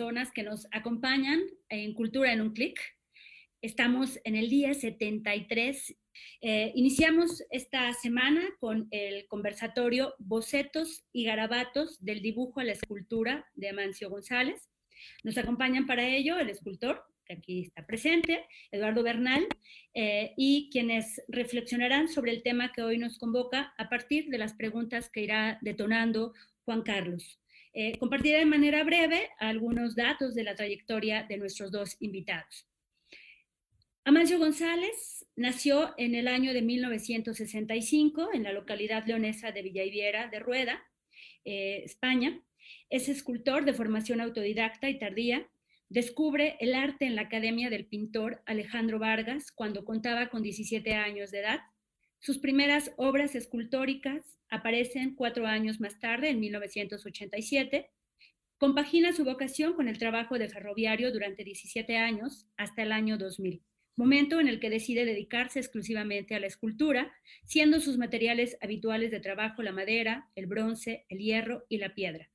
personas que nos acompañan en Cultura en un Clic. Estamos en el día 73. Eh, iniciamos esta semana con el conversatorio Bocetos y Garabatos del dibujo a la escultura de Amancio González. Nos acompañan para ello el escultor aquí está presente, Eduardo Bernal, eh, y quienes reflexionarán sobre el tema que hoy nos convoca a partir de las preguntas que irá detonando Juan Carlos. Eh, compartiré de manera breve algunos datos de la trayectoria de nuestros dos invitados. Amancio González nació en el año de 1965 en la localidad leonesa de Villaiviera de Rueda, eh, España. Es escultor de formación autodidacta y tardía, Descubre el arte en la Academia del pintor Alejandro Vargas cuando contaba con 17 años de edad. Sus primeras obras escultóricas aparecen cuatro años más tarde, en 1987. Compagina su vocación con el trabajo de ferroviario durante 17 años hasta el año 2000, momento en el que decide dedicarse exclusivamente a la escultura, siendo sus materiales habituales de trabajo la madera, el bronce, el hierro y la piedra.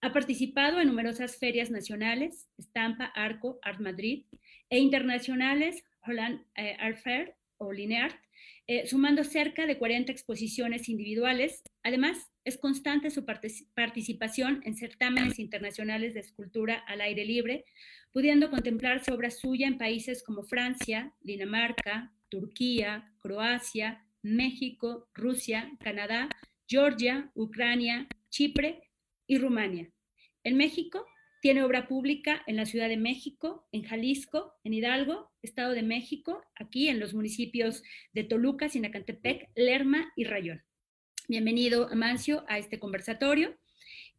Ha participado en numerosas ferias nacionales, Estampa, Arco, Art Madrid, e internacionales, Holland eh, Art Fair o Lineart, eh, sumando cerca de 40 exposiciones individuales. Además, es constante su participación en certámenes internacionales de escultura al aire libre, pudiendo contemplarse obra suya en países como Francia, Dinamarca, Turquía, Croacia, México, Rusia, Canadá, Georgia, Ucrania, Chipre y Rumania. En México tiene obra pública en la Ciudad de México, en Jalisco, en Hidalgo, Estado de México, aquí en los municipios de Toluca, Sinacantepec, Lerma y Rayón. Bienvenido, Amancio, a este conversatorio.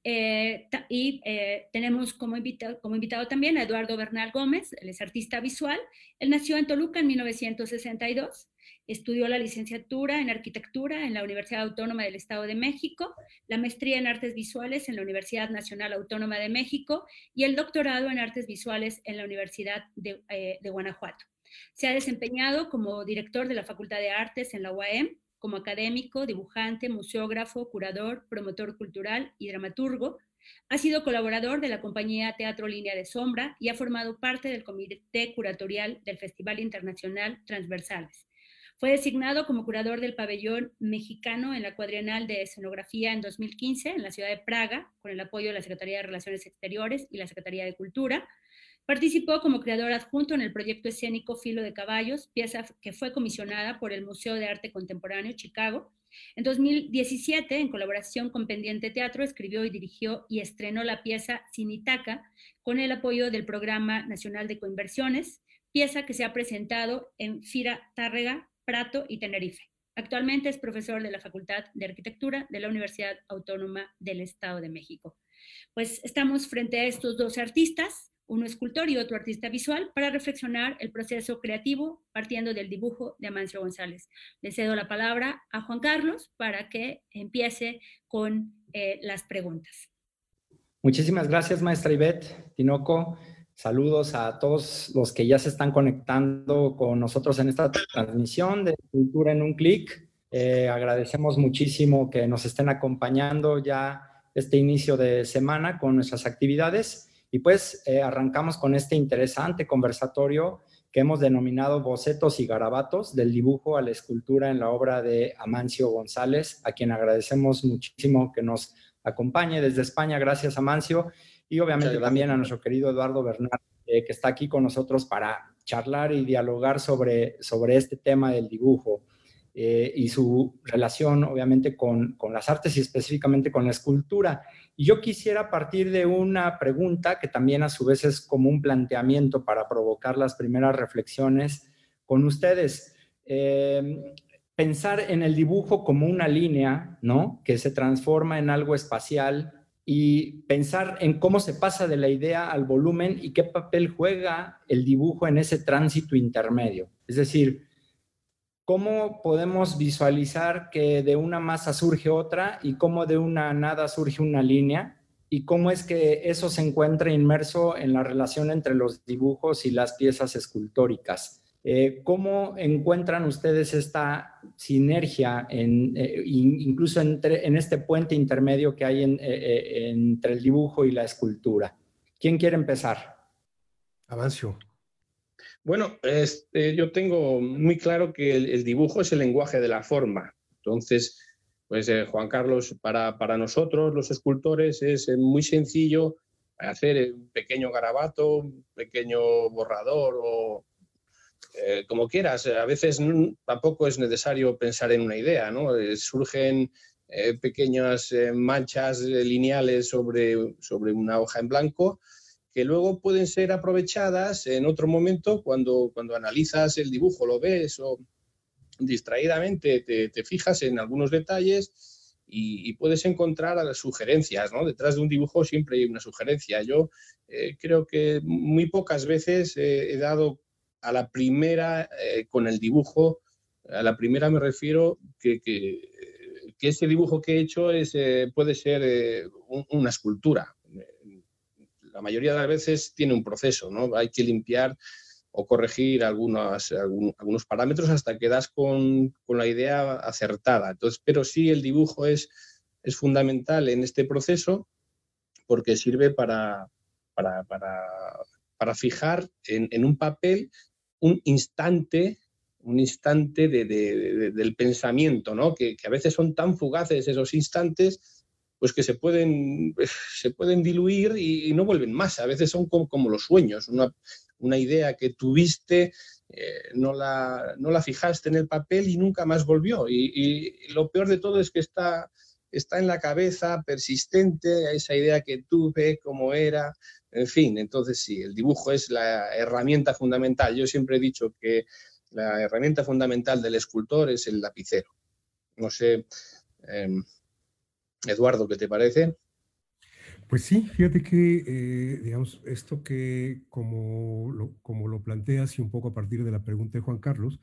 Eh, y eh, tenemos como como invitado también a Eduardo Bernal Gómez, él es artista visual. Él nació en Toluca en 1962 Estudió la licenciatura en arquitectura en la Universidad Autónoma del Estado de México, la maestría en artes visuales en la Universidad Nacional Autónoma de México y el doctorado en artes visuales en la Universidad de, eh, Guanajuato. Se ha desempeñado como director de la Facultad de Artes en la UAM, como académico, dibujante, museógrafo, curador, promotor cultural y dramaturgo. Ha sido colaborador de la compañía Teatro Línea de Sombra y ha formado parte del comité curatorial del Festival Internacional Transversales. Fue designado como curador del pabellón mexicano en la cuadrienal de escenografía en 2015 en la ciudad de Praga, con el apoyo de la Secretaría de Relaciones Exteriores y la Secretaría de Cultura. Participó como creador adjunto en el proyecto escénico Filo de Caballos, pieza que fue comisionada por el Museo de Arte Contemporáneo Chicago. En 2017, en colaboración con Pendiente Teatro, escribió y dirigió y estrenó la pieza Sinitaca con el apoyo del Programa Nacional de Coinversiones, pieza que se ha presentado en Fira Tárrega Prato y Tenerife. Actualmente es profesor de la Facultad de Arquitectura de la Universidad Autónoma del Estado de México. Pues estamos frente a estos dos artistas, uno escultor y otro artista visual, para reflexionar el proceso creativo partiendo del dibujo de Amancio González. Le cedo la palabra a Juan Carlos para que empiece con eh, las preguntas. Muchísimas gracias, maestra Ivette Tinoco. Saludos a todos los que ya se están conectando con nosotros en esta transmisión de Cultura en un clic. Eh, agradecemos muchísimo que nos estén acompañando ya este inicio de semana con nuestras actividades y pues eh, arrancamos con este interesante conversatorio que hemos denominado Bocetos y Garabatos del dibujo a la escultura en la obra de Amancio González, a quien agradecemos muchísimo que nos acompañe desde España. Gracias, Amancio y obviamente también a nuestro querido Eduardo Bernal, eh, que está aquí con nosotros para charlar y dialogar sobre, sobre este tema del dibujo eh, y su relación, obviamente, con, con, las artes y específicamente con la escultura. Y yo quisiera partir de una pregunta que también a su vez es como un planteamiento para provocar las primeras reflexiones con ustedes. Eh, pensar en el dibujo como una línea, ¿no? Que se transforma en algo espacial, y pensar en cómo se pasa de la idea al volumen y qué papel juega el dibujo en ese tránsito intermedio. Es decir, cómo podemos visualizar que de una masa surge otra y cómo de una nada surge una línea y cómo es que eso se encuentra inmerso en la relación entre los dibujos y las piezas escultóricas. Eh, ¿Cómo encuentran ustedes esta sinergia, en, eh, incluso entre, en este puente intermedio que hay eh, entre el dibujo y la escultura? ¿Quién quiere empezar? Avancio. Bueno, este, yo tengo muy claro que el, dibujo es el lenguaje de la forma. Entonces, pues Juan Carlos, para, para, nosotros los escultores es muy sencillo hacer un pequeño garabato, un pequeño borrador o eh, como quieras, a veces tampoco es necesario pensar en una idea, ¿no? Eh, surgen eh, pequeñas manchas lineales sobre, sobre una hoja en blanco que luego pueden ser aprovechadas en otro momento cuando, cuando analizas el dibujo, lo ves o distraídamente te, fijas en algunos detalles y, puedes encontrar sugerencias, ¿no? Detrás de un dibujo siempre hay una sugerencia. Yo creo que muy pocas veces he dado a la primera eh, con el dibujo, a la primera me refiero que, que, ese dibujo que he hecho es, eh, puede ser eh, una escultura. La mayoría de las veces tiene un proceso, ¿no? Hay que limpiar o corregir algunos, algunos parámetros hasta que das con, con, la idea acertada. Entonces, pero sí el dibujo es, es fundamental en este proceso porque sirve para, para, para, para fijar en, en, un papel un instante, un instante del pensamiento, ¿no? Que, a veces son tan fugaces esos instantes, pues que se pueden, se pueden diluir y, no vuelven más. A veces son como, los sueños, una, idea que tuviste, eh, no, la, no la fijaste en el papel y nunca más volvió. Y, lo peor de todo es que está, está en la cabeza, persistente, esa idea que tuve, cómo era, en fin, entonces sí, el dibujo es la herramienta fundamental. Yo siempre he dicho que la herramienta fundamental del escultor es el lapicero. No sé, em, Eduardo, ¿qué te parece? Pues sí, fíjate que, eh, digamos, esto que como lo, como lo planteas y un poco a partir de la pregunta de Juan Carlos,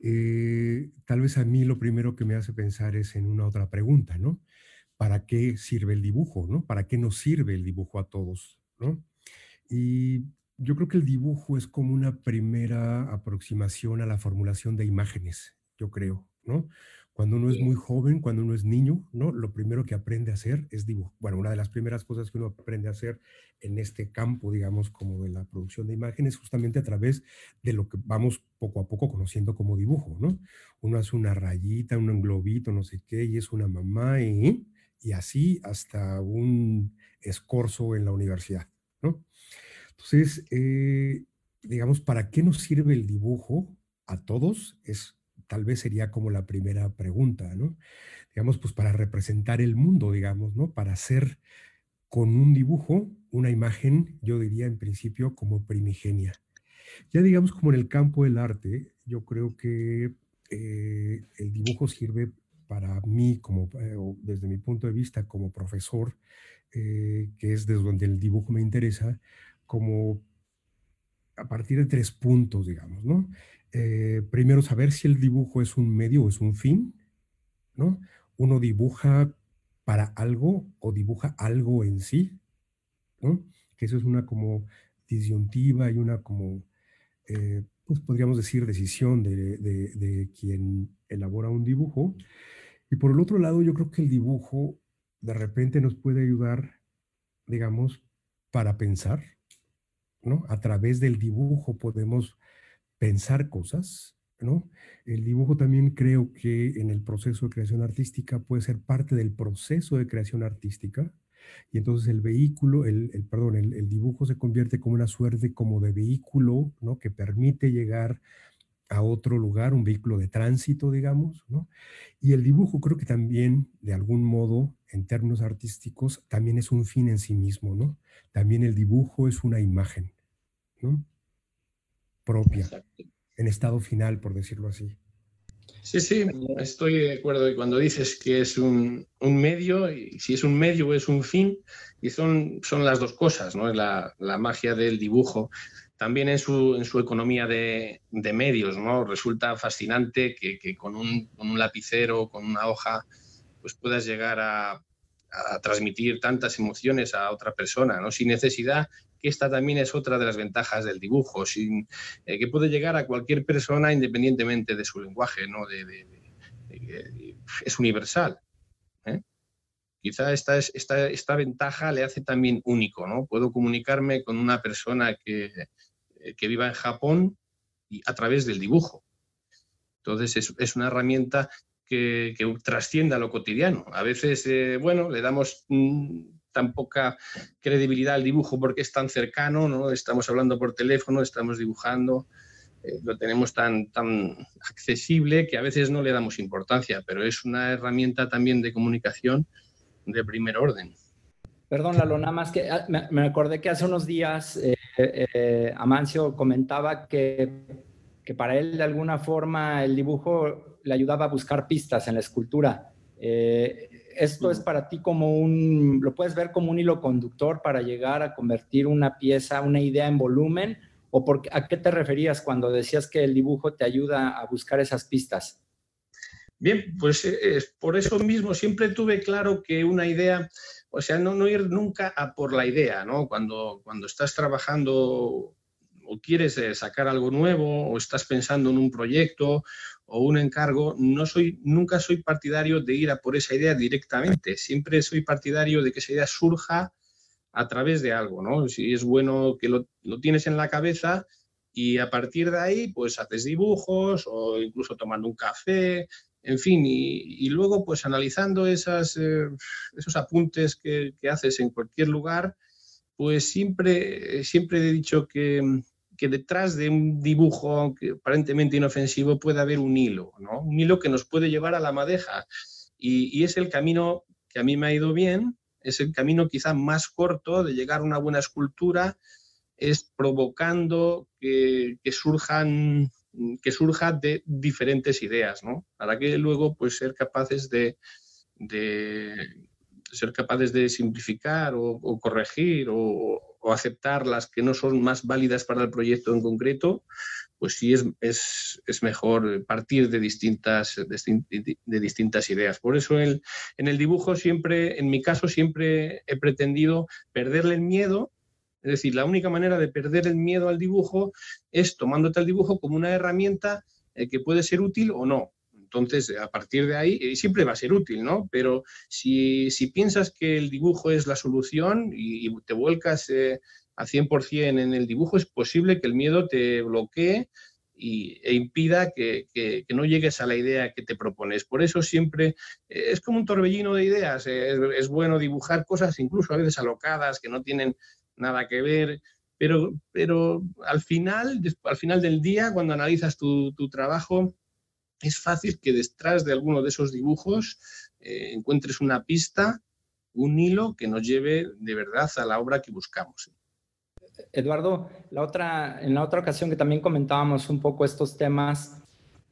eh, tal vez a mí lo primero que me hace pensar es en una otra pregunta, ¿no? ¿Para qué sirve el dibujo, ¿no? ¿Para qué nos sirve el dibujo a todos? Y yo creo que el dibujo es como una primera aproximación a la formulación de imágenes, yo creo, ¿no? Cuando uno es muy joven, cuando uno es niño, ¿no? Lo primero que aprende a hacer es dibujo. Bueno, una de las primeras cosas que uno aprende a hacer en este campo, digamos, como de la producción de imágenes, justamente a través de lo que vamos poco a poco conociendo como dibujo, ¿no? Uno hace una rayita, un globito, no sé qué, y es una mamá, y, y así hasta un escorzo en la universidad, ¿no? Entonces, eh, digamos, ¿para qué nos sirve el dibujo a todos? Es tal vez sería como la primera pregunta, ¿no? Digamos, pues para representar el mundo, digamos, ¿no? Para hacer con un dibujo una imagen, yo diría en principio como primigenia. Ya digamos como en el campo del arte, yo creo que eh, el dibujo sirve para mí, como, eh, desde mi punto de vista como profesor, que es desde donde el dibujo me interesa, como a partir de tres puntos, digamos, ¿no? Eh, primero, saber si el dibujo es un medio o es un fin, ¿no? Uno dibuja para algo o dibuja algo en sí, ¿no? Que eso es una como disyuntiva y una como, eh, pues podríamos decir, decisión de, de quien elabora un dibujo. Y por el otro lado, yo creo que el dibujo de repente nos puede ayudar, digamos, para pensar, a través del dibujo podemos pensar cosas, ¿no? El dibujo también creo que en el proceso de creación artística puede ser parte del proceso de creación artística y entonces el vehículo, el, perdón, el, dibujo se convierte como una suerte como de vehículo, ¿no? Que permite llegar a otro lugar, un vehículo de tránsito, digamos, ¿no? Y el dibujo creo que también, de algún modo, en términos artísticos, también es un fin en sí mismo, ¿no? También el dibujo es una imagen, ¿no? Propia, en estado final, por decirlo así. Sí, sí, estoy de acuerdo. Y cuando dices que es un, medio, y si es un medio o es un fin, y son, son las dos cosas, ¿no? La, la magia del dibujo también en su, en su economía de, de, medios, ¿no? Resulta fascinante que, que con, un, con, un, lapicero, con una hoja, pues puedas llegar a, a, transmitir tantas emociones a otra persona, ¿no? Sin necesidad que esta también es otra de las ventajas del dibujo, sin, eh, que puede llegar a cualquier persona independientemente de su lenguaje, ¿no? es universal. ¿eh? Quizá esta, esta, esta, ventaja le hace también único, ¿no? Puedo comunicarme con una persona que, que viva en Japón y a través del dibujo. Entonces es, es una herramienta que, que, trascienda lo cotidiano. A veces, eh, bueno, le damos mm, tan poca credibilidad al dibujo porque es tan cercano, ¿no? Estamos hablando por teléfono, estamos dibujando, eh, lo tenemos tan, tan accesible que a veces no le damos importancia, pero es una herramienta también de comunicación de primer orden. Perdón, Lalo, nada más que ah, me, acordé que hace unos días eh, eh, Amancio comentaba que, que, para él de alguna forma el dibujo le ayudaba a buscar pistas en la escultura. Eh, esto es para ti como un, lo puedes ver como un hilo conductor para llegar a convertir una pieza, una idea en volumen, o por, a qué te referías cuando decías que el dibujo te ayuda a buscar esas pistas? Bien, pues eh, por eso mismo siempre tuve claro que una idea, o sea, no, no ir nunca a por la idea, ¿no? Cuando, cuando estás trabajando o quieres eh, sacar algo nuevo o estás pensando en un proyecto o un encargo, no soy, nunca soy partidario de ir a por esa idea directamente. Siempre soy partidario de que esa idea surja a través de algo, ¿no? Si es bueno que lo, lo tienes en la cabeza y a partir de ahí, pues haces dibujos o incluso tomando un café, en fin, y, luego pues analizando eh, esos apuntes que, haces en cualquier lugar, pues siempre, siempre he dicho que, que detrás de un dibujo aparentemente inofensivo puede haber un hilo, ¿no? Un hilo que nos puede llevar a la madeja. Y, es el camino que a mí me ha ido bien, es el camino quizá más corto de llegar a una buena escultura, es provocando que, surjan que surja de diferentes ideas, ¿no? Para que luego pues ser capaces de, ser capaces de simplificar o, corregir o, aceptar las que no son más válidas para el proyecto en concreto, pues sí es, es, es mejor partir de distintas, de, distintas ideas. Por eso el, en el dibujo siempre, en mi caso, siempre he pretendido perderle el miedo. Es decir, la única manera de perder el miedo al dibujo es tomándote el dibujo como una herramienta eh, que puede ser útil o no. Entonces, a partir de ahí, eh, siempre va a ser útil, ¿no? Pero si, piensas que el dibujo es la solución y, te vuelcas eh, a 100% en el dibujo, es posible que el miedo te bloquee y, e impida que, no llegues a la idea que te propones. Por eso siempre eh, es como un torbellino de ideas. es, bueno dibujar cosas incluso a veces alocadas que no tienen nada que ver. Pero, pero al, final, al final del día, cuando analizas tu, tu trabajo, es fácil que detrás de alguno de esos dibujos eh, encuentres una pista, un hilo que nos lleve de verdad a la obra que buscamos. Eduardo, la otra, en la otra ocasión que también comentábamos un poco estos temas,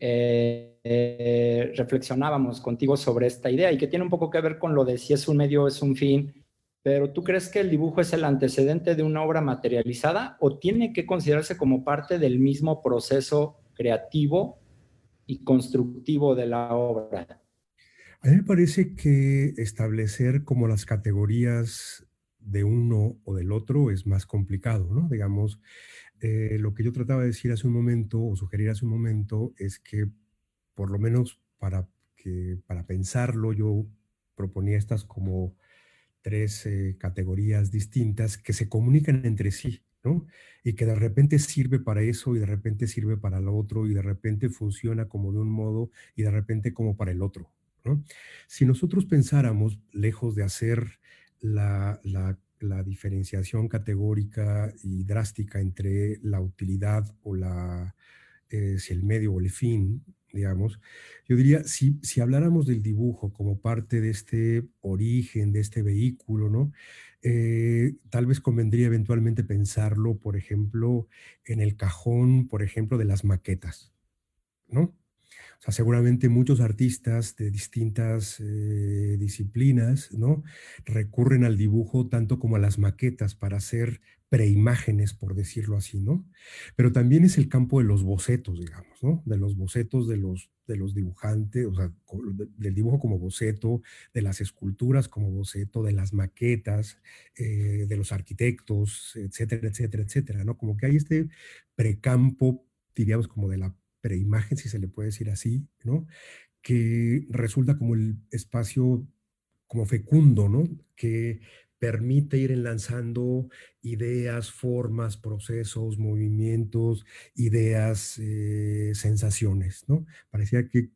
eh, eh, reflexionábamos contigo sobre esta idea y que tiene un poco que ver con lo de si es un medio es un fin, pero ¿tú crees que el dibujo es el antecedente de una obra materializada o tiene que considerarse como parte del mismo proceso creativo y constructivo de la obra. A mí me parece que establecer como las categorías de uno o del otro es más complicado, ¿no? Digamos, eh, lo que yo trataba de decir hace un momento o sugerir hace un momento es que por lo menos para, que, para pensarlo yo proponía estas como tres eh, categorías distintas que se comunican entre sí. Y que de repente sirve para eso y de repente sirve para lo otro y de repente funciona como de un modo y de repente como para el otro, Si nosotros pensáramos, lejos de hacer la, diferenciación categórica y drástica entre la utilidad o la, eh, si el medio o el fin, digamos, yo diría, si, si habláramos del dibujo como parte de este origen, de este vehículo, ¿no? Eh, tal vez convendría eventualmente pensarlo, por ejemplo, en el cajón, por ejemplo, de las maquetas, ¿no? O sea, seguramente muchos artistas de distintas eh, disciplinas, ¿no? Recurren al dibujo tanto como a las maquetas para hacer preimágenes, por decirlo así, ¿no? Pero también es el campo de los bocetos, digamos, ¿no? De los bocetos de los, de los dibujantes, o sea, del dibujo como boceto, de las esculturas como boceto, de las maquetas, eh, de los arquitectos, etcétera, etcétera, etcétera, ¿no? Como que hay este precampo, diríamos, como de la preimagen, si se le puede decir así, ¿no? Que resulta como el espacio como fecundo, ¿no? Que permite ir enlazando ideas, formas, procesos, movimientos, ideas, eh, sensaciones, ¿no? Parecía que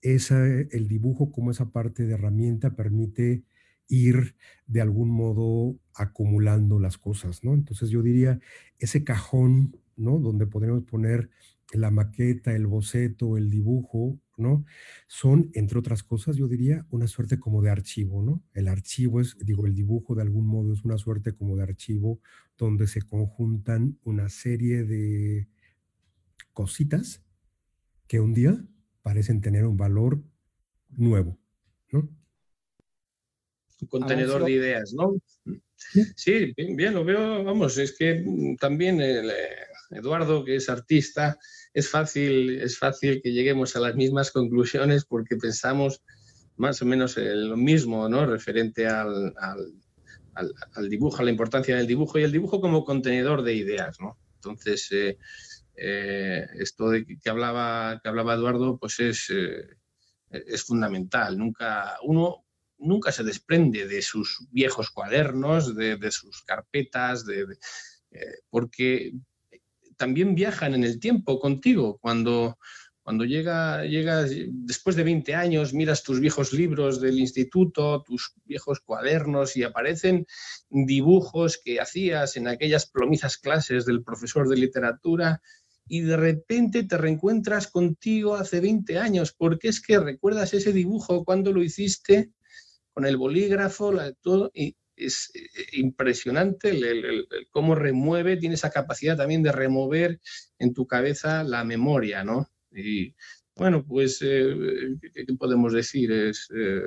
esa, el dibujo como esa parte de herramienta permite ir de algún modo acumulando las cosas, ¿no? Entonces yo diría, ese cajón, ¿no? Donde podríamos poner la maqueta, el boceto, el dibujo, ¿no? Son, entre otras cosas, yo diría, una suerte como de archivo, ¿no? El archivo es, digo, el dibujo de algún modo es una suerte como de archivo donde se conjuntan una serie de cositas que un día parecen tener un valor nuevo, ¿no? Un contenedor de ideas, ¿no? Sí, bien, lo veo, vamos, es que también el, eh, Eduardo, que es artista, es fácil, es fácil que lleguemos a las mismas conclusiones porque pensamos más o menos lo mismo, ¿no? Referente al, dibujo, a la importancia del dibujo y el dibujo como contenedor de ideas, ¿no? Entonces, eh, eh, esto de que hablaba, que hablaba Eduardo, pues es, eh, es fundamental. Nunca, uno nunca se desprende de sus viejos cuadernos, de, sus carpetas, de, porque también viajan en el tiempo contigo. Cuando, cuando llega, llegas después de 20 años, miras tus viejos libros del instituto, tus viejos cuadernos y aparecen dibujos que hacías en aquellas plomizas clases del profesor de literatura y de repente te reencuentras contigo hace 20 años, porque es que recuerdas ese dibujo cuando lo hiciste con el bolígrafo, todo, y, es eh, impresionante el, cómo remueve, tiene esa capacidad también de remover en tu cabeza la memoria, ¿no? Y bueno, pues, eh, ¿qué, podemos decir es, eh,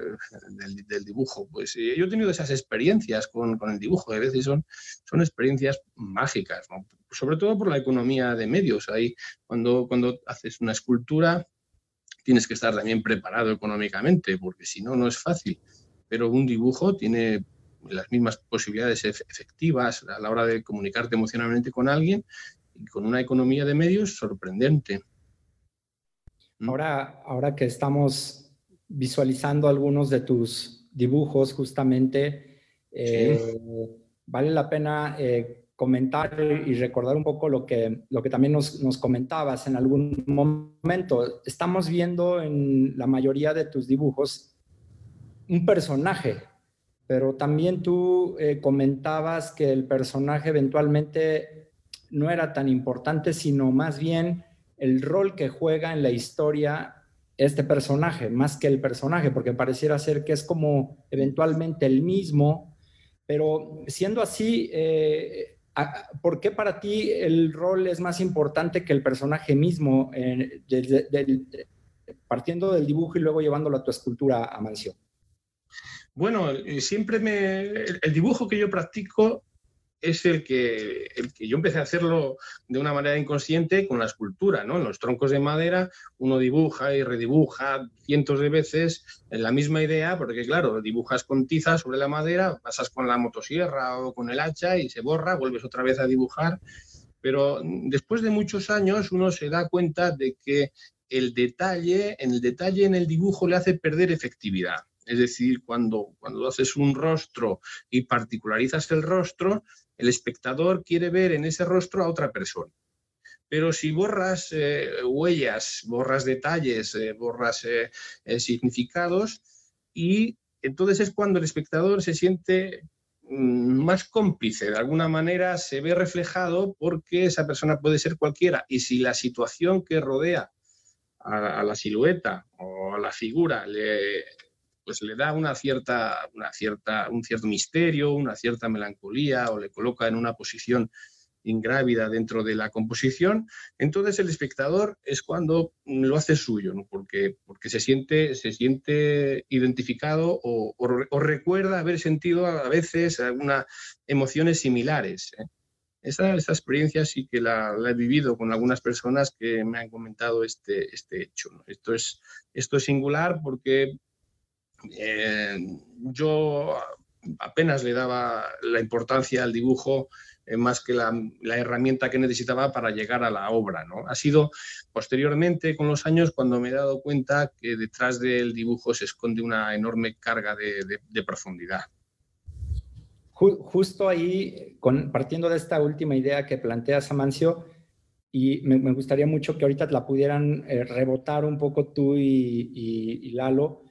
del, dibujo? Pues yo he tenido esas experiencias con, el dibujo, a veces son, son experiencias mágicas, sobre todo por la economía de medios. Ahí, cuando, cuando haces una escultura, tienes que estar también preparado económicamente, porque si no, no es fácil. Pero un dibujo tiene las mismas posibilidades efectivas a la hora de comunicarte emocionalmente con alguien y con una economía de medios sorprendente. ¿Mm? Ahora, ahora que estamos visualizando algunos de tus dibujos, justamente, eh, vale la pena eh, comentar y recordar un poco lo que, lo que también nos, nos, comentabas en algún momento. Estamos viendo en la mayoría de tus dibujos un personaje, pero también tú eh, comentabas que el personaje eventualmente no era tan importante, sino más bien el rol que juega en la historia este personaje, más que el personaje, porque pareciera ser que es como eventualmente el mismo, pero siendo así, eh, ¿por qué para ti el rol es más importante que el personaje mismo, partiendo del dibujo y luego llevándolo a tu escultura a mansión? Bueno, eh, siempre me. El dibujo que yo practico es el que, el que yo empecé a hacerlo de una manera inconsciente con la escultura, ¿no? En los troncos de madera uno dibuja y redibuja cientos de veces en la misma idea, porque claro, dibujas con tiza sobre la madera, pasas con la motosierra o con el hacha y se borra, vuelves otra vez a dibujar. Pero después de muchos años uno se da cuenta de que el detalle, en el detalle en el dibujo le hace perder efectividad. Es decir, cuando, cuando haces un rostro y particularizas el rostro, el espectador quiere ver en ese rostro a otra persona. Pero si borras eh, huellas, borras detalles, eh, borras eh, significados, y entonces es cuando el espectador se siente mm, más cómplice, de alguna manera se ve reflejado porque esa persona puede ser cualquiera. Y si la situación que rodea a, a la silueta o a la figura le, pues le da una cierta, una cierta, un cierto misterio, una cierta melancolía o le coloca en una posición ingrávida dentro de la composición, entonces el espectador es cuando lo hace suyo, porque, porque se, siente, se siente identificado o, recuerda haber sentido a veces algunas emociones similares. ¿eh? Esa, experiencia sí que la, he vivido con algunas personas que me han comentado este, este hecho. Esto, es, esto es singular porque eh, yo apenas le daba la importancia al dibujo eh, más que la, herramienta que necesitaba para llegar a la obra. ¿no? Ha sido posteriormente, con los años, cuando me he dado cuenta que detrás del dibujo se esconde una enorme carga de, profundidad. Justo ahí, partiendo de esta última idea que plantea Samancio, y me, gustaría mucho que ahorita la pudieran eh, rebotar un poco tú y, Lalo,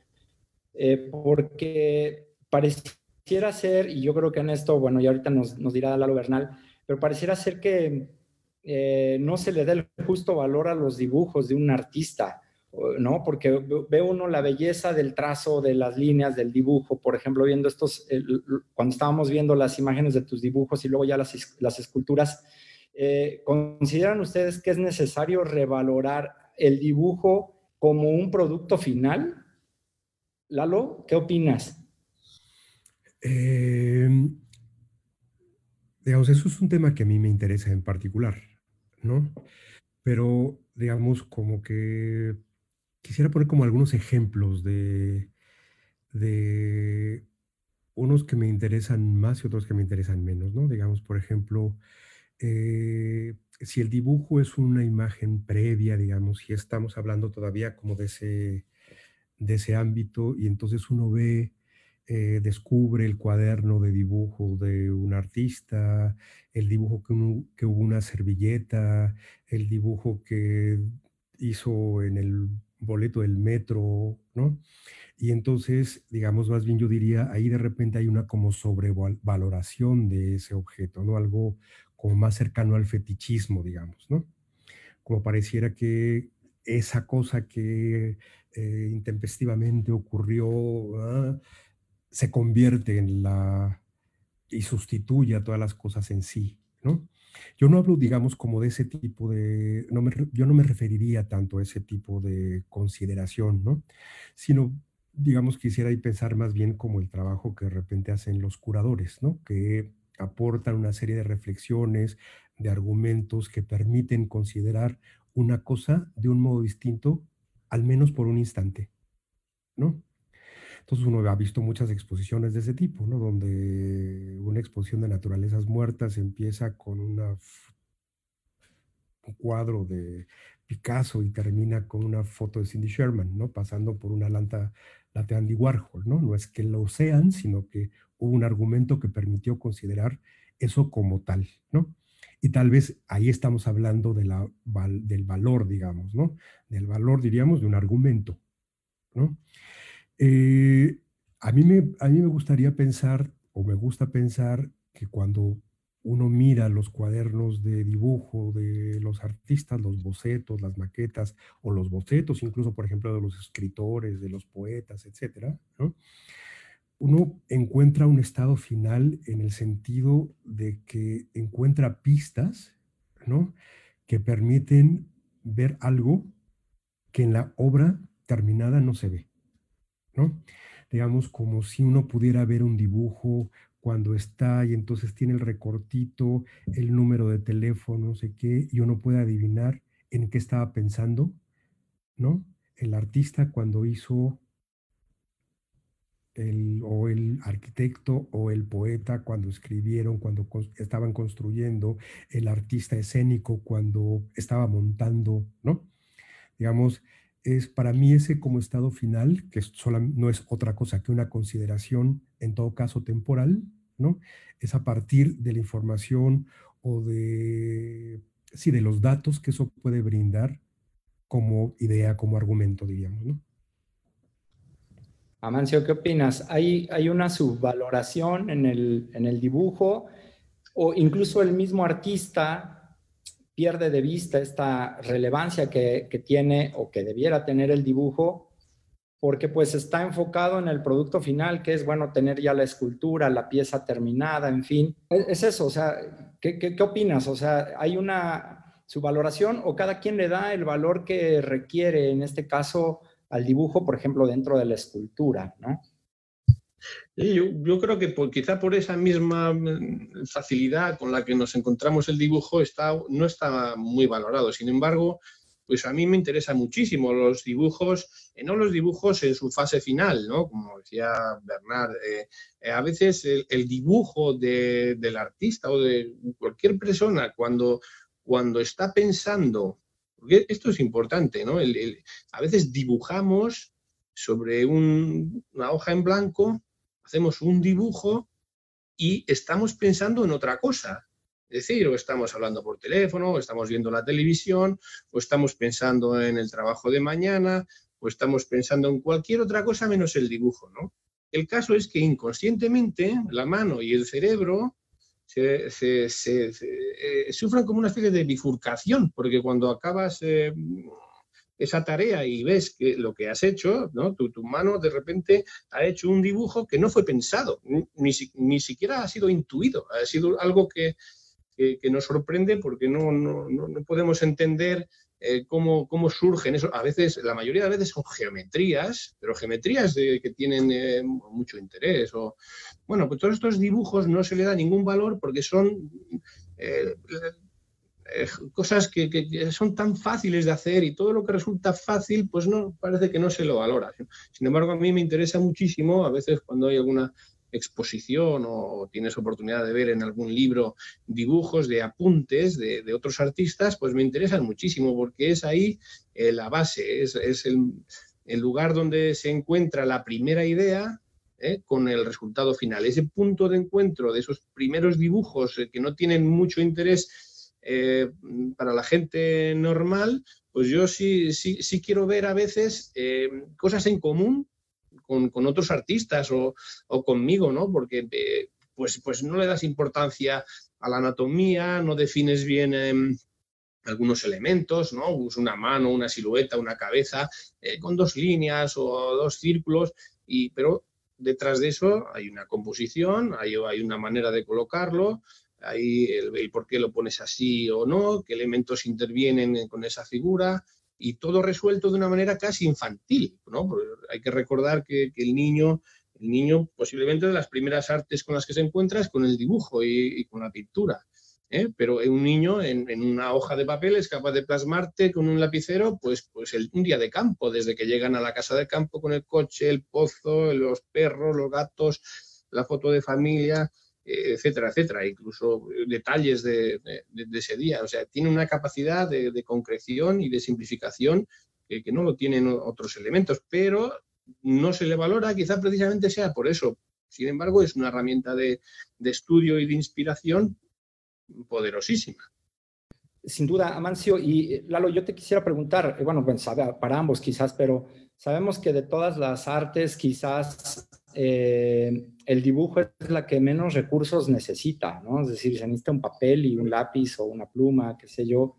eh, porque pareciera ser, y yo creo que en esto, bueno, y ahorita nos, dirá Lalo Bernal, pero pareciera ser que eh, no se le da el justo valor a los dibujos de un artista, ¿no? Porque ve uno la belleza del trazo, de las líneas, del dibujo, por ejemplo, viendo estos, cuando estábamos viendo las imágenes de tus dibujos y luego ya las, las esculturas, eh, ¿consideran ustedes que es necesario revalorar el dibujo como un producto final? Lalo, ¿qué opinas? Eh, digamos, eso es un tema que a mí me interesa en particular, ¿no? Pero, digamos, como que quisiera poner como algunos ejemplos de, de unos que me interesan más y otros que me interesan menos, ¿no? Digamos, por ejemplo, eh, si el dibujo es una imagen previa, digamos, si estamos hablando todavía como de ese, de ese ámbito y entonces uno ve eh, descubre el cuaderno de dibujo de un artista, el dibujo que, hubo una servilleta, el dibujo que hizo en el boleto del metro, ¿no? Y entonces, digamos, más bien yo diría, ahí de repente hay una como sobrevaloración de ese objeto, ¿no? Algo como más cercano al fetichismo, digamos, ¿no? Como pareciera que esa cosa que eh, intempestivamente ocurrió, se convierte en la y sustituye a todas las cosas en sí, ¿no? Yo no hablo, digamos, como de ese tipo de, no me, yo no me referiría tanto a ese tipo de consideración, ¿no? Sino, digamos, quisiera y pensar más bien como el trabajo que de repente hacen los curadores, ¿no? Que aportan una serie de reflexiones, de argumentos que permiten considerar una cosa de un modo distinto, al menos por un instante, ¿no? Entonces uno ha visto muchas exposiciones de ese tipo, ¿no? Donde una exposición de naturalezas muertas empieza con un cuadro de Picasso y termina con una foto de Cindy Sherman, ¿no? Pasando por una lanta, de Andy Warhol, ¿no? No es que lo sean, sino que hubo un argumento que permitió considerar eso como tal, ¿no? Y tal vez ahí estamos hablando de la, del valor, digamos, ¿no? Del valor, diríamos, de un argumento, ¿no? Eh, a, mí me, a mí me gustaría pensar, o me gusta pensar, que cuando uno mira los cuadernos de dibujo de los artistas, los bocetos, las maquetas, o los bocetos incluso, por ejemplo, de los escritores, de los poetas, etcétera, uno encuentra un estado final en el sentido de que encuentra pistas, ¿no? Que permiten ver algo que en la obra terminada no se ve. ¿no? Digamos, como si uno pudiera ver un dibujo cuando está y entonces tiene el recortito, el número de teléfono, no sé qué, y uno puede adivinar en qué estaba pensando, ¿no? El artista cuando hizo el, o el arquitecto o el poeta cuando escribieron, cuando estaban construyendo, el artista escénico cuando estaba montando, ¿no? Digamos, es para mí ese como estado final, que no es otra cosa que una consideración, en todo caso temporal, ¿no? Es a partir de la información o de, sí, de los datos que eso puede brindar como idea, como argumento, diríamos, ¿no? Amancio, ¿qué opinas? ¿Hay, hay una subvaloración en el, en el dibujo o incluso el mismo artista pierde de vista esta relevancia que, tiene o que debiera tener el dibujo, porque pues está enfocado en el producto final, que es, bueno, tener ya la escultura, la pieza terminada, en fin. Es, eso, o sea, ¿Qué, qué, opinas? O sea, ¿hay una su valoración o cada quien le da el valor que requiere, en este caso, al dibujo, por ejemplo, dentro de la escultura, ¿no? Yo, creo que quizá por esa misma mm, facilidad con la que nos encontramos el dibujo está, no está muy valorado. Sin embargo, pues a mí me interesa muchísimo los dibujos, eh, no los dibujos en su fase final, ¿no? Como decía Bernard, eh, eh, a veces el, dibujo del artista o de cualquier persona cuando, cuando está pensando, porque esto es importante, ¿no? a veces dibujamos sobre una hoja en blanco, hacemos un dibujo y estamos pensando en otra cosa decir, o estamos hablando por teléfono, o estamos viendo la televisión, o estamos pensando en el trabajo de mañana, o estamos pensando en cualquier otra cosa menos el dibujo, ¿no? El caso es que inconscientemente la mano y el cerebro se, eh, sufren como una especie de bifurcación, porque cuando acabas eh, esa tarea y ves que lo que has hecho, ¿no? tu, mano de repente ha hecho un dibujo que no fue pensado, ni, ni siquiera ha sido intuido, ha sido algo que, que, nos sorprende porque no, no, no podemos entender eh, cómo, cómo, surgen eso. A veces, la mayoría de veces son geometrías, pero geometrías que tienen eh, mucho interés. O, bueno, pues todos estos dibujos no se le da ningún valor porque son eh, cosas que, que, son tan fáciles de hacer y todo lo que resulta fácil, pues no parece que no se lo valora. Sin embargo, a mí me interesa muchísimo, a veces cuando hay alguna exposición o, tienes oportunidad de ver en algún libro dibujos de apuntes de, otros artistas, pues me interesan muchísimo porque es ahí eh, la base, es, el, lugar donde se encuentra la primera idea eh, con el resultado final. Ese punto de encuentro de esos primeros dibujos eh, que no tienen mucho interés para la gente normal, pues yo sí, sí, sí quiero ver a veces cosas en común con, otros artistas o, conmigo, ¿no? Porque eh, pues, pues no le das importancia a la anatomía, no defines bien em, algunos elementos, ¿no? una mano, una silueta, una cabeza, eh, con dos líneas o dos círculos, y, pero detrás de eso hay una composición, hay, hay una manera de colocarlo, hay el, el, por qué lo pones así o no, qué elementos intervienen con esa figura, y todo resuelto de una manera casi infantil, ¿no? hay que recordar que, el niño, el niño posiblemente de las primeras artes con las que se encuentra es con el dibujo y, con la pintura. ¿eh? Pero un niño en, una hoja de papel es capaz de plasmarte con un lapicero, pues, pues el, un día de campo, desde que llegan a la casa de campo con el coche, el pozo, los perros, los gatos, la foto de familia, etcétera, etcétera, incluso detalles de, ese día. O sea, tiene una capacidad de, concreción y de simplificación que, no lo tienen otros elementos, pero no se le valora, quizá precisamente sea por eso. Sin embargo, es una herramienta de, estudio y de inspiración poderosísima. Sin duda, Amancio. Y Lalo, yo te quisiera preguntar, eh, bueno, pues, para ambos quizás, pero sabemos que de todas las artes, quizás eh, el dibujo es la que menos recursos necesita, ¿no? Es decir, se necesita un papel y un lápiz o una pluma, qué sé yo.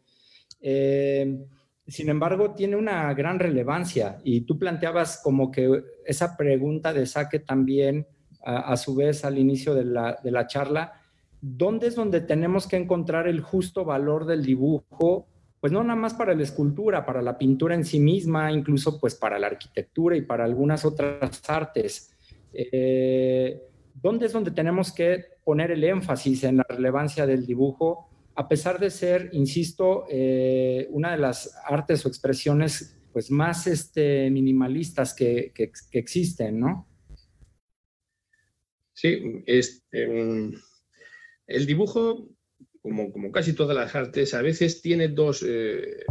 Eh, sin embargo, tiene una gran relevancia y tú planteabas como que esa pregunta de saque también, a, su vez al inicio de la, de la charla, ¿dónde es donde tenemos que encontrar el justo valor del dibujo? Pues no nada más para la escultura, para la pintura en sí misma, incluso pues para la arquitectura y para algunas otras artes. Eh, ¿dónde es donde tenemos que poner el énfasis en la relevancia del dibujo? A pesar de ser, insisto, eh, una de las artes o expresiones pues, más este, minimalistas que, existen, ¿no? Sí, este, mm, el dibujo, como, como, casi todas las artes, a veces tiene dos, eh,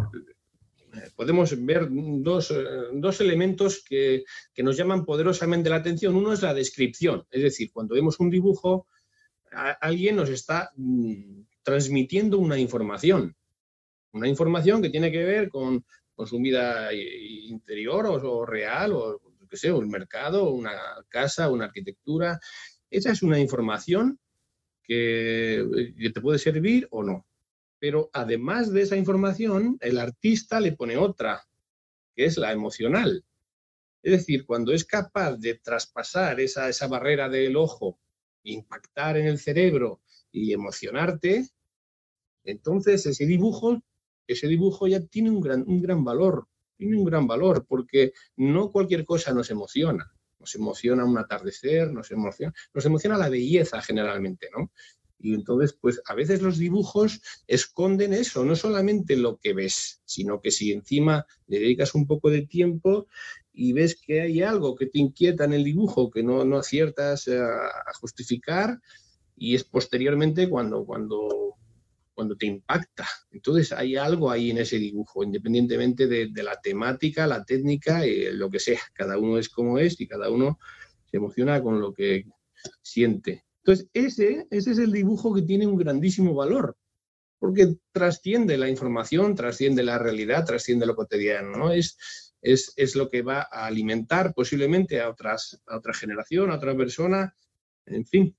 podemos ver dos, eh, dos elementos que, que, nos llaman poderosamente la atención. Uno es la descripción, es decir, cuando vemos un dibujo, alguien nos está mm, transmitiendo una información, una información que tiene que ver con, con su vida interior o, real, o qué sé, un mercado, una casa, una arquitectura. Esa es una información que, que te puede servir o no. Pero además de esa información, el artista le pone otra, que es la emocional. Es decir, cuando es capaz de traspasar esa, esa barrera del ojo, impactar en el cerebro y emocionarte, Entonces, ese dibujo, ese dibujo ya tiene un gran, un gran valor, tiene un gran valor, porque no cualquier cosa nos emociona. Nos emociona un atardecer, nos emociona, nos emociona la belleza generalmente, ¿no? Y entonces, pues a veces los dibujos esconden eso, no solamente lo que ves, sino que si encima le dedicas un poco de tiempo y ves que hay algo que te inquieta en el dibujo, que no, no aciertas a, justificar, y es posteriormente cuando, cuando, cuando te impacta. Entonces hay algo ahí en ese dibujo, independientemente de, la temática, la técnica, y lo que sea. Cada uno es como es y cada uno se emociona con lo que siente. Entonces, ese, ese es el dibujo que tiene un grandísimo valor, porque trasciende la información, trasciende la realidad, trasciende lo cotidiano, ¿no? Es, es, lo que va a alimentar posiblemente a, otras, a otra generación, a otra persona, en fin.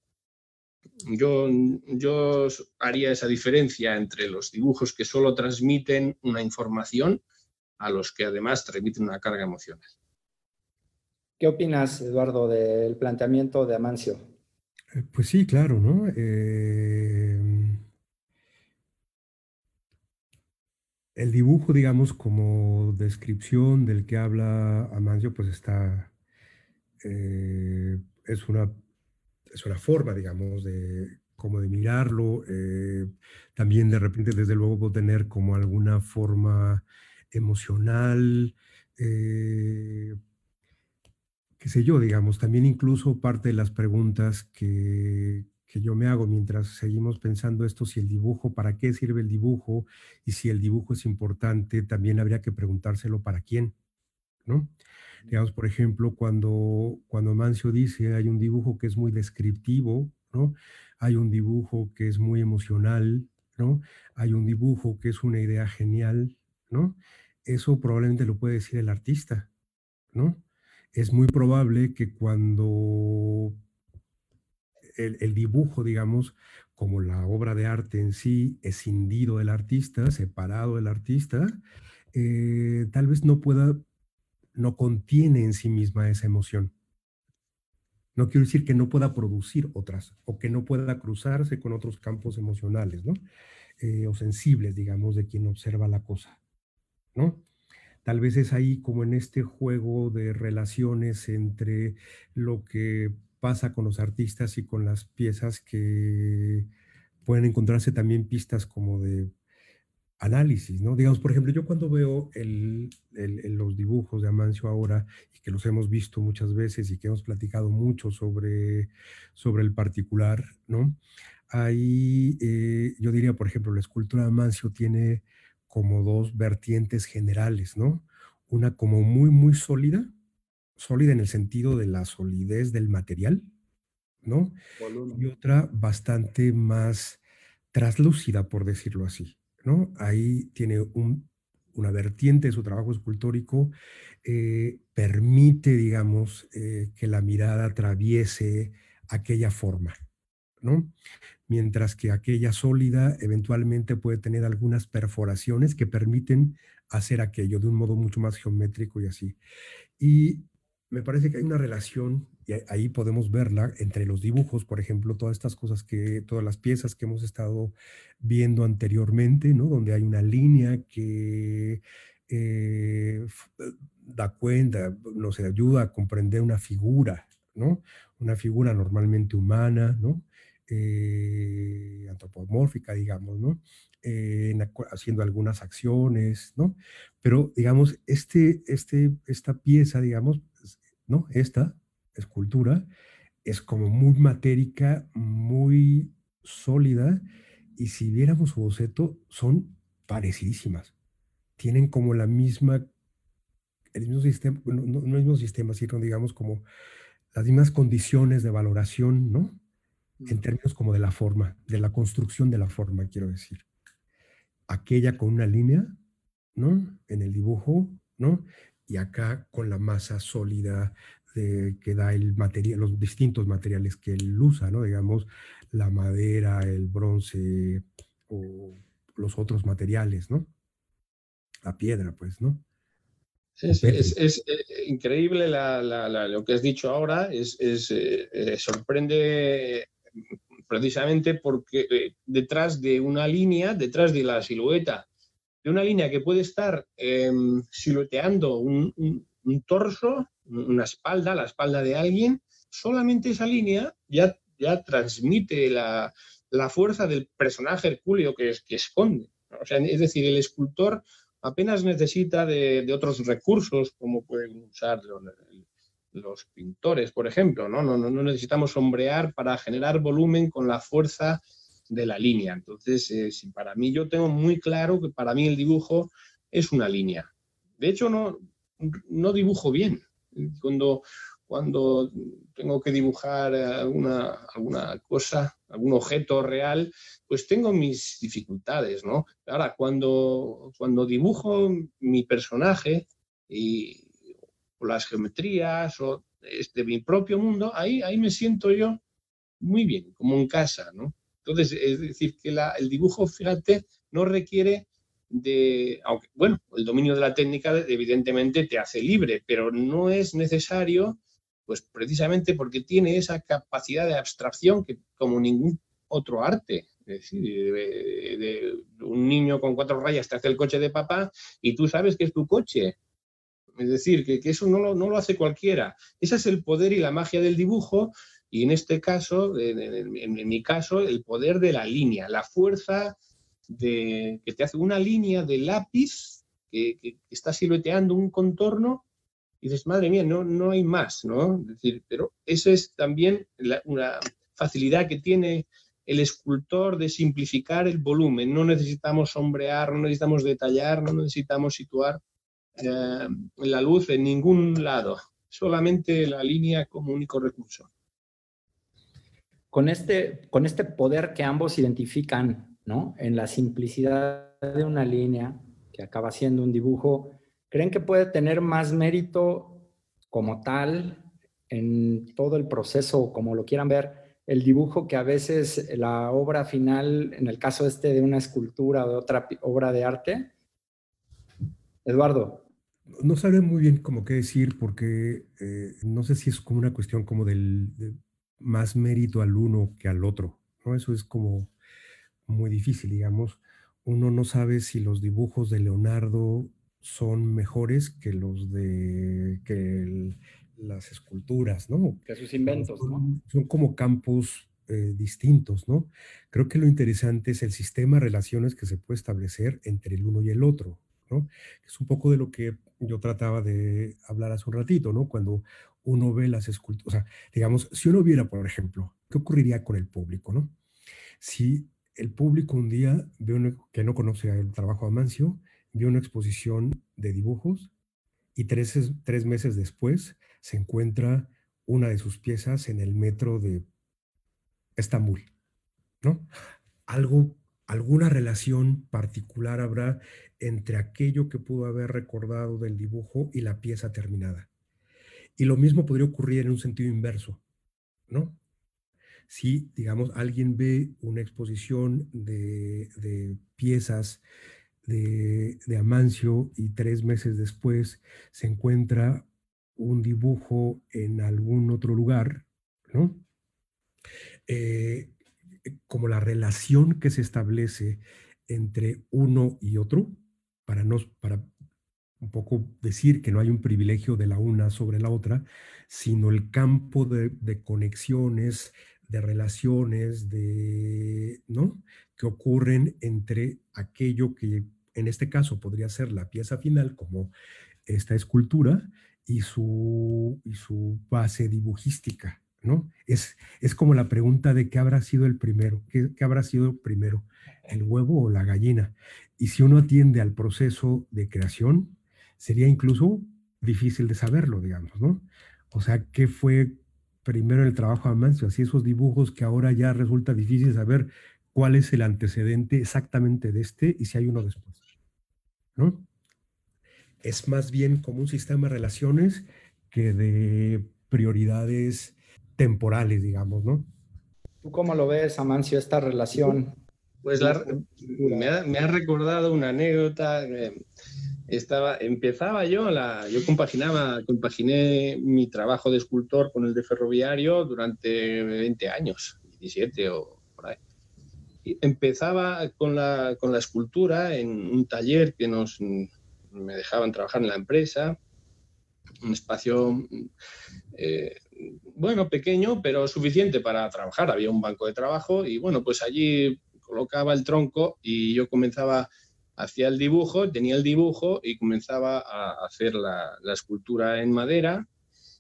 Yo, yo haría esa diferencia entre los dibujos que solo transmiten una información a los que además transmiten una carga emocional. ¿Qué opinas, Eduardo, del planteamiento de Amancio? Eh, pues sí, claro, ¿no? Em, el dibujo, digamos, como descripción del que habla Amancio, pues está, eh, es, una, es una forma, digamos, de como de mirarlo. Eh, también de repente, desde luego, puedo tener como alguna forma emocional, qué sé yo, digamos, también incluso parte de las preguntas que, yo me hago mientras seguimos pensando esto, si el dibujo, para qué sirve el dibujo y si el dibujo es importante, también habría que preguntárselo para quién, ¿no? Digamos, por ejemplo, cuando, cuando Mancio dice hay un dibujo que es muy descriptivo, ¿no? Hay un dibujo que es muy emocional, ¿no? Hay un dibujo que es una idea genial, ¿no? Eso probablemente lo puede decir el artista, ¿no? Es muy probable que cuando el, dibujo, digamos, como la obra de arte en sí, es escindido del artista, separado del artista, eh, tal vez no pueda, no contiene en sí misma esa emoción. No quiero decir que no pueda producir otras o que no pueda cruzarse con otros campos emocionales, ¿no? Eh, o sensibles, digamos, de quien observa la cosa, ¿no? Tal vez es ahí como en este juego de relaciones entre lo que pasa con los artistas y con las piezas que pueden encontrarse también pistas como de análisis, ¿no? Digamos, por ejemplo, yo cuando veo los dibujos de Amancio ahora, y que los hemos visto muchas veces y que hemos platicado mucho sobre, sobre el particular, ¿no? Ahí eh, yo diría, por ejemplo, la escultura de Amancio tiene como dos vertientes generales, ¿no? Una como muy, muy sólida, sólida en el sentido de la solidez del material, ¿no? Y otra bastante más traslúcida, por decirlo así, ¿no? Ahí tiene una vertiente de su trabajo escultórico, eh, permite, digamos, eh, que la mirada atraviese aquella forma, ¿no? Mientras que aquella sólida eventualmente puede tener algunas perforaciones que permiten hacer aquello de un modo mucho más geométrico y así. Y me parece que hay una relación, y ahí podemos verla, entre los dibujos, por ejemplo, todas estas cosas que, todas las piezas que hemos estado viendo anteriormente, ¿no? Donde hay una línea que eh, da cuenta, nos ayuda a comprender una figura, ¿no? Una figura normalmente humana, ¿no? Eh, antropomórfica, digamos, ¿no? Eh, haciendo algunas acciones, ¿no? Pero, digamos, este, este, esta pieza, digamos, ¿no? Esta escultura es como muy matérica, muy sólida, y si viéramos su boceto, son parecidísimas. Tienen como la misma, el mismo sistema, no, no el mismo sistema, sino digamos como las mismas condiciones de valoración, ¿no? En términos como de la forma, de la construcción de la forma, quiero decir. Aquella con una línea, ¿no? En el dibujo, ¿no? Y acá con la masa sólida de, que da el material, los distintos materiales que él usa, ¿no? Digamos, la madera, el bronce o los otros materiales, ¿no? La piedra, pues, ¿no? Es, es, eh, increíble lo que has dicho ahora, es, eh, eh, sorprende precisamente porque eh, detrás de una línea, detrás de la silueta, de una línea que puede estar em, silueteando un, torso, una espalda, la espalda de alguien, solamente esa línea ya, ya transmite la, fuerza del personaje hercúleo que, que esconde. Es decir, el escultor apenas necesita de, otros recursos como pueden usar los, pintores, por ejemplo. ¿no? No, no, necesitamos sombrear para generar volumen con la fuerza de la línea. Entonces, eh, si para mí yo tengo muy claro que para mí el dibujo es una línea. De hecho, no, no dibujo bien. Cuando, cuando tengo que dibujar alguna, alguna cosa, algún objeto real, pues tengo mis dificultades, ¿no? Ahora, cuando, cuando dibujo mi personaje y las geometrías o de mi propio mundo, ahí, ahí me siento yo muy bien, como en casa, ¿no? Entonces, es decir, que el dibujo, fíjate, no requiere de, bueno, el dominio de la técnica evidentemente te hace libre, pero no es necesario pues precisamente porque tiene esa capacidad de abstracción que como ningún otro arte. Es decir, de, un niño con cuatro rayas te hace el coche de papá y tú sabes que es tu coche. Es decir, que, eso no lo, no lo, hace cualquiera. Ese es el poder y la magia del dibujo y en este caso, en, mi caso, el poder de la línea, la fuerza de, que te hace una línea de lápiz que, que está silueteando un contorno y dices, madre mía, no, no hay más, ¿no? Decir, pero eso es también una facilidad que tiene el escultor de simplificar el volumen. No necesitamos sombrear, no necesitamos detallar, no necesitamos situar eh, la luz en ningún lado, solamente la línea como único recurso. Con este, con este poder que ambos identifican, ¿no? En la simplicidad de una línea, que acaba siendo un dibujo, ¿Creen que puede tener más mérito como tal en todo el proceso, como lo quieran ver, el dibujo que a veces la obra final, en el caso este de una escultura o de otra obra de arte? Eduardo. No sabré muy bien cómo qué decir porque eh, no sé si es como una cuestión como del más mérito al uno que al otro. ¿no? Eso es como muy difícil, digamos. Uno no sabe si los dibujos de Leonardo son mejores que los de que las esculturas, ¿no? Que sus inventos, son, ¿no? Son como campos eh, distintos, ¿no? Creo que lo interesante es el sistema de relaciones que se puede establecer entre el uno y el otro, ¿no? Es un poco de lo que yo trataba de hablar hace un ratito, ¿no? Cuando uno ve las esculturas, digamos, si uno viera, por ejemplo, ¿qué ocurriría con el público, ¿no? Si el público un día ve uno que no conoce el trabajo de Amancio vio una exposición de dibujos y tres, tres meses después se encuentra una de sus piezas en el metro de Estambul, ¿no? Algo, alguna relación particular habrá entre aquello que pudo haber recordado del dibujo y la pieza terminada. Y lo mismo podría ocurrir en un sentido inverso, ¿no? Si, digamos, alguien ve una exposición de, de piezas de, Amancio y tres meses después se encuentra un dibujo en algún otro lugar, ¿no? Eh, como la relación que se establece entre uno y otro, para, no, para un poco decir que no hay un privilegio de la una sobre la otra, sino el campo de, de conexiones, de relaciones, de, ¿no? que ocurren entre aquello que en este caso podría ser la pieza final como esta escultura y su, y su base dibujística, ¿no? Es, es como la pregunta de qué habrá sido el primero, qué, qué habrá sido primero, el huevo o la gallina. Y si uno atiende al proceso de creación, sería incluso difícil de saberlo, digamos, ¿no? O sea, ¿qué fue primero el trabajo de Amancio? Así esos dibujos que ahora ya resulta difícil saber cuál es el antecedente exactamente de este y si hay uno después. ¿no? Es más bien como un sistema de relaciones que de prioridades temporales, digamos, ¿no? ¿Tú cómo lo ves, Amancio, esta relación? Pues me, ha, recordado una anécdota. estaba, empezaba yo, la, yo compaginaba, compaginé mi trabajo de escultor con el de ferroviario durante 20 años, 17 o empezaba con la, con la escultura en un taller que nos me dejaban trabajar en la empresa, un espacio eh, bueno, pequeño, pero suficiente para trabajar. Había un banco de trabajo y bueno, pues allí colocaba el tronco y yo comenzaba, hacía el dibujo, tenía el dibujo y comenzaba a hacer la, escultura en madera.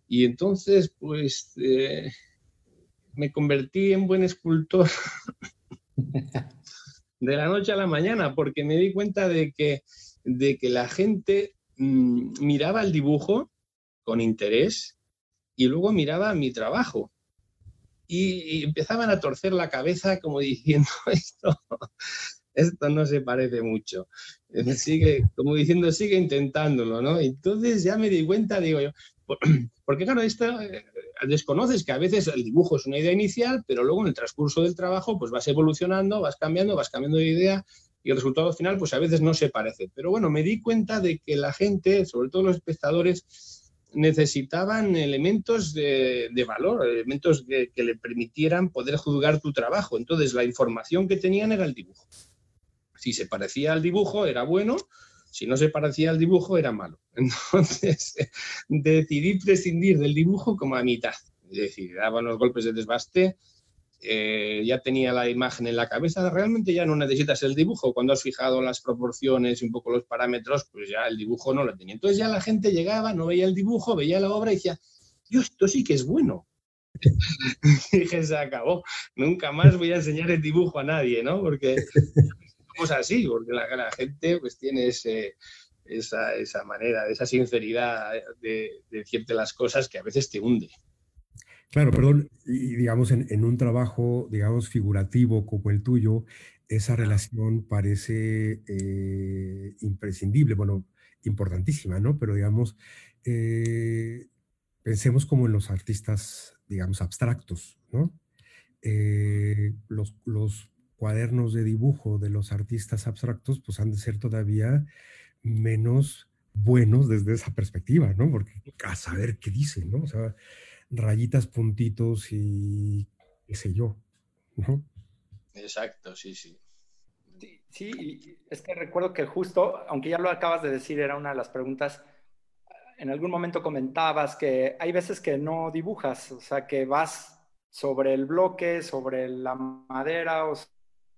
Y entonces, pues, eh, me convertí en buen escultor de la noche a la mañana, porque me di cuenta de que, de que la gente mm, miraba el dibujo con interés y luego miraba mi trabajo. Y, empezaban a torcer la cabeza como diciendo esto, esto no se parece mucho. Sigue, como diciendo, sigue intentándolo, ¿no? Entonces ya me di cuenta, digo yo, porque claro, esto eh, desconoces que a veces el dibujo es una idea inicial, pero luego en el transcurso del trabajo pues vas evolucionando, vas cambiando, vas cambiando de idea y el resultado final pues a veces no se parece. Pero bueno, me di cuenta de que la gente, sobre todo los espectadores, necesitaban elementos de, valor, elementos que, le permitieran poder juzgar tu trabajo. Entonces, la información que tenían era el dibujo. Si se parecía al dibujo, era bueno. Si no se parecía al dibujo, era malo. Entonces, decidí prescindir del dibujo como a mitad. Es decir, daba los golpes de desbaste eh, ya tenía la imagen en la cabeza, realmente ya no necesitas el dibujo. Cuando has fijado las proporciones y un poco los parámetros, pues ya el dibujo no lo tenía. Entonces ya la gente llegaba, no veía el dibujo, veía la obra y decía, Dios, esto sí que es bueno. y dije, se acabó. Nunca más voy a enseñar el dibujo a nadie, ¿no? Porque somos así, porque la, gente pues tiene esa, esa, manera, esa sinceridad de decirte las cosas que a veces te hunde. Claro, perdón, y digamos en, un trabajo, digamos, figurativo como el tuyo, esa relación parece eh, imprescindible, bueno, importantísima, ¿no? Pero digamos, eh, pensemos como en los artistas, digamos, abstractos, ¿no? Eh, los, los cuadernos de dibujo de los artistas abstractos, pues han de ser todavía menos buenos desde esa perspectiva, ¿no? Porque a saber qué dicen, ¿no? O sea, rayitas, puntitos y qué sé yo. Exacto, sí, sí. Sí, es que recuerdo que justo, aunque ya lo acabas de decir, era una de las preguntas, en algún momento comentabas que hay veces que no dibujas, o sea, que vas sobre el bloque, sobre la madera o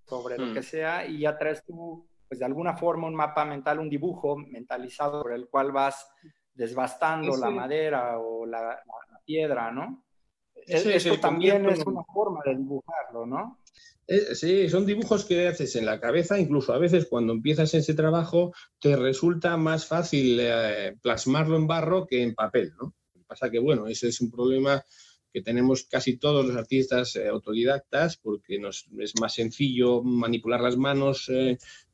sobre lo que hmm. sea y ya traes tú, pues de alguna forma, un mapa mental, un dibujo mentalizado sobre el cual vas desbastando la madera o la, piedra, ¿no? Eso también es una forma de dibujarlo, ¿no? Eh, sí, son dibujos que haces en la cabeza, incluso a veces cuando empiezas ese trabajo te resulta más fácil eh, plasmarlo en barro que en papel, ¿no? Lo que pasa que, bueno, ese es un problema que tenemos casi todos los artistas eh, autodidactas porque nos, es más sencillo manipular las manos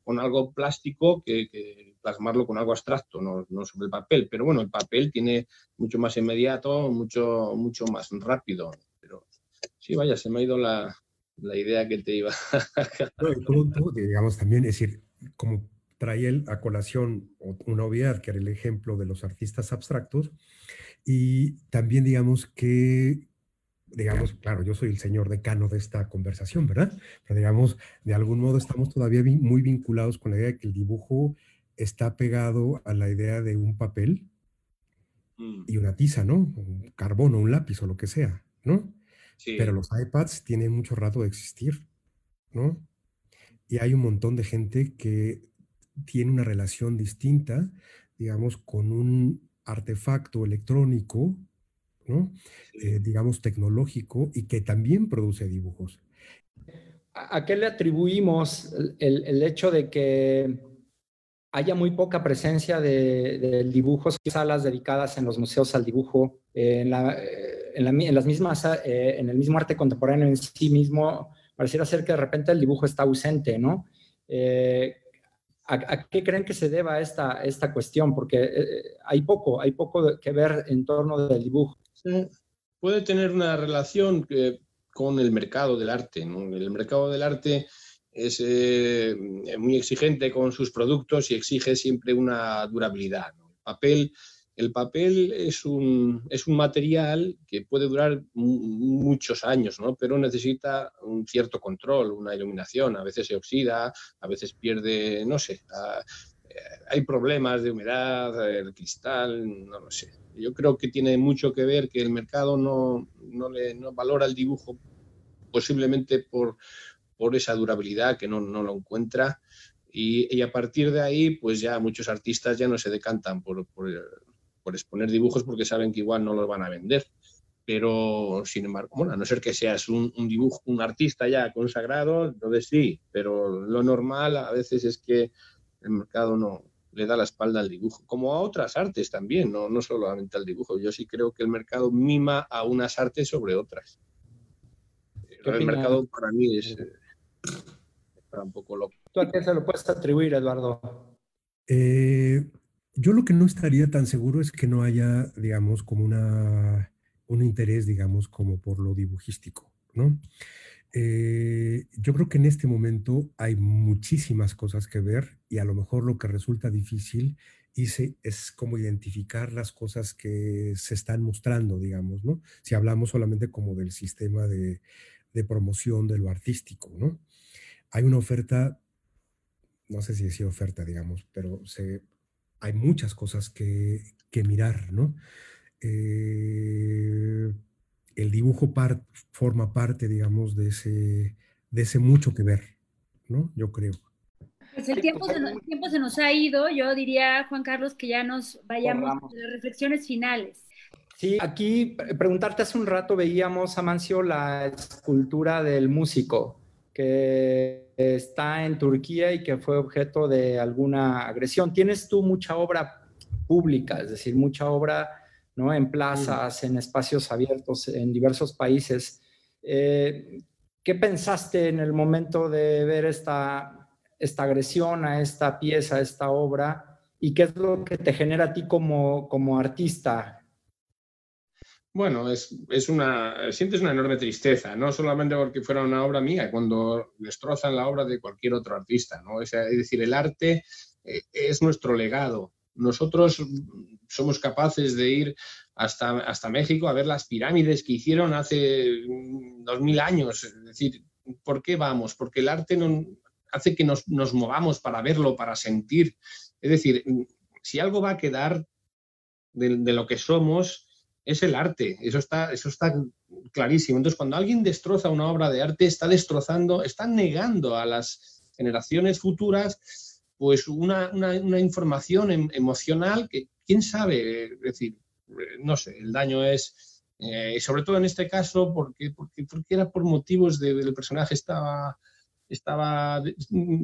con algo plástico que, plasmarlo con algo abstracto, no, sobre el papel. Pero bueno, el papel tiene mucho más inmediato, mucho, mucho más rápido. Pero sí, vaya, se me ha ido la, idea que te iba a... digamos, también, es decir, como trae él a colación una obviedad, que era el ejemplo de los artistas abstractos, y también, digamos, que digamos, claro, yo soy el señor decano de esta conversación, ¿verdad? Pero digamos, de algún modo estamos todavía muy vinculados con la idea de que el dibujo está pegado a la idea de un papel mm. y una tiza, ¿no? Un carbón o un lápiz o lo que sea, ¿no? Sí. Pero los iPads tienen mucho rato de existir, ¿no? Y hay un montón de gente que tiene una relación distinta, digamos, con un artefacto electrónico eh, digamos, tecnológico y que también produce dibujos. ¿A qué le atribuimos el, hecho de que haya muy poca presencia de, de dibujos, salas dedicadas en los museos al dibujo, en, eh, en, las mismas, eh, en el mismo arte contemporáneo en sí mismo, pareciera ser que de repente el dibujo está ausente, ¿no? ¿a, qué creen que se deba esta, esta cuestión? Porque hay poco, hay poco que ver en torno del dibujo puede tener una relación con el mercado del arte. El mercado del arte es eh, muy exigente con sus productos y exige siempre una durabilidad. El papel el papel es un, es un material que puede durar muchos años, ¿no? pero necesita un cierto control, una iluminación. A veces se oxida, a veces pierde, no sé, eh, hay problemas de humedad, el cristal, no lo sé. Yo creo que tiene mucho que ver que el mercado no, no, le, no valora el dibujo posiblemente por, por esa durabilidad que no, no lo encuentra. Y, y, a partir de ahí, pues ya muchos artistas ya no se decantan por, por, por exponer dibujos porque saben que igual no los van a vender. Pero, sin embargo, bueno, a no ser que seas un, dibujo, un artista ya consagrado, entonces sí, pero lo normal a veces es que el mercado no le da la espalda al dibujo, como a otras artes también, no, no solamente al dibujo. Yo sí creo que el mercado mima a unas artes sobre otras. El mercado para mí es un poco loco. ¿Tú a qué se lo puedes atribuir, Eduardo? Eh, yo lo que no estaría tan seguro es que no haya, digamos, como una, un interés, digamos, como por lo dibujístico, ¿no? Eh, yo creo que en este momento hay muchísimas cosas que ver y a lo mejor lo que resulta difícil es como identificar las cosas que se están mostrando, digamos, ¿no? Si hablamos solamente como del sistema de, de promoción de lo artístico, ¿no? Hay una oferta, no sé si decía oferta, digamos, pero se, hay muchas cosas que, mirar, ¿no? Eh, el dibujo forma parte, digamos, de ese, de ese mucho que ver, ¿no? Yo creo. Pues el tiempo, se nos, tiempo se nos ha ido, yo diría, Juan Carlos, que ya nos vayamos a las reflexiones finales. Sí, aquí preguntarte hace un rato veíamos, Amancio, la escultura del músico que está en Turquía y que fue objeto de alguna agresión. Tienes tú mucha obra pública, es decir, mucha obra ¿no? en plazas, en espacios abiertos, en diversos países. Eh, ¿Qué pensaste en el momento de ver esta, esta agresión a esta pieza, a esta obra? ¿Y qué es lo que te genera a ti como, como artista bueno, es, es, una, sientes una enorme tristeza, no solamente porque fuera una obra mía, cuando destrozan la obra de cualquier otro artista, ¿no? Es, decir, el arte eh, es nuestro legado. Nosotros somos capaces de ir hasta, hasta México a ver las pirámides que hicieron hace dos mil años. Es decir, ¿por qué vamos? Porque el arte hace que nos, nos movamos para verlo, para sentir. Es decir, si algo va a quedar de lo que somos, es el arte, eso está, eso está clarísimo. Entonces, cuando alguien destroza una obra de arte, está destrozando, está negando a las generaciones futuras pues una, información em, emocional que, quién sabe, decir, no sé, el daño es, eh, sobre todo en este caso, porque, porque, porque era por motivos de, del personaje estaba estaba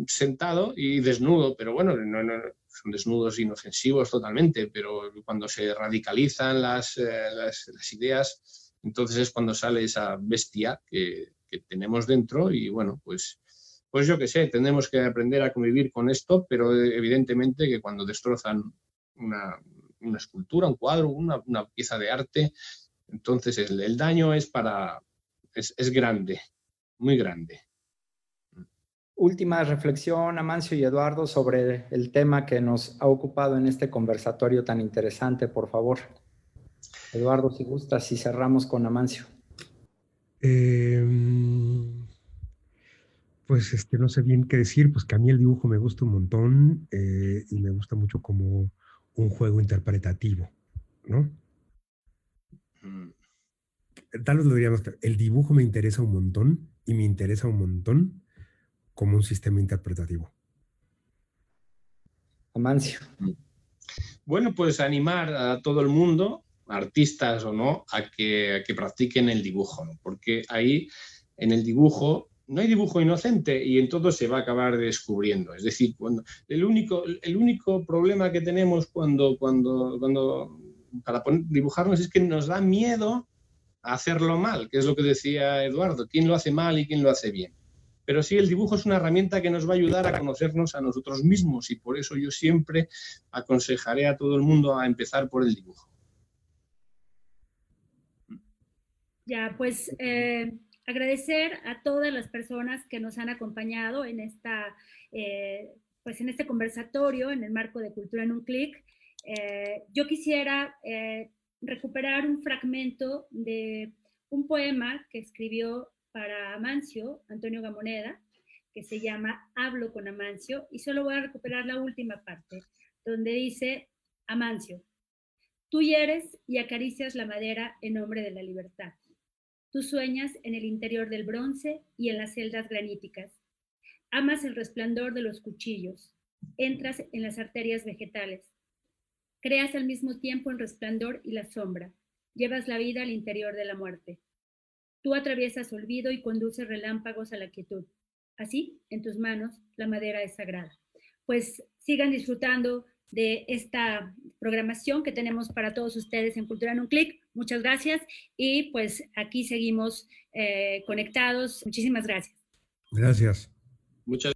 sentado y desnudo, pero bueno, no, no, son desnudos inofensivos totalmente, pero cuando se radicalizan las, eh, las, ideas, entonces es cuando sale esa bestia que, que tenemos dentro y bueno, pues, pues yo qué sé, tenemos que aprender a convivir con esto, pero evidentemente que cuando destrozan una, una escultura, un cuadro, una, una, pieza de arte, entonces el, el daño es para, es, es grande, muy grande última reflexión, Amancio y Eduardo, sobre el tema que nos ha ocupado en este conversatorio tan interesante, por favor. Eduardo, si gustas, si cerramos con Amancio. Em, pues este, no sé bien qué decir, pues que a mí el dibujo me gusta un montón eh, y me gusta mucho como un juego interpretativo, ¿no? Tal vez lo diríamos, el dibujo me interesa un montón y me interesa un montón como un sistema interpretativo. Amancio. Bueno, pues animar a todo el mundo, artistas o no, a que, que practiquen el dibujo, porque ahí en el dibujo no hay dibujo inocente y en todo se va a acabar descubriendo. Es decir, cuando, el, único, el único problema que tenemos cuando, cuando, cuando para dibujarnos es que nos da miedo a hacerlo mal, que es lo que decía Eduardo, quién lo hace mal y quién lo hace bien. Pero sí, el dibujo es una herramienta que nos va a ayudar a conocernos a nosotros mismos y por eso yo siempre aconsejaré a todo el mundo a empezar por el dibujo. Ya, pues eh, agradecer a todas las personas que nos han acompañado en esta, eh, pues en este conversatorio en el marco de Cultura en un Clic Eh, yo quisiera recuperar un fragmento de un poema que escribió para Amancio, Antonio Gamoneda, que se llama Hablo con Amancio, y solo voy a recuperar la última parte, donde dice, Amancio, tú hieres y acaricias la madera en nombre de la libertad. Tú sueñas en el interior del bronce y en las celdas graníticas. Amas el resplandor de los cuchillos. Entras en las arterias vegetales. Creas al mismo tiempo el resplandor y la sombra. Llevas la vida al interior de la muerte. Tú atraviesas olvido y conduces relámpagos a la quietud. Así, en tus manos, la madera es sagrada. Pues sigan disfrutando de esta programación que tenemos para todos ustedes en Cultura en un Clic. Muchas gracias y pues aquí seguimos eh, conectados. Muchísimas gracias. Gracias. Muchas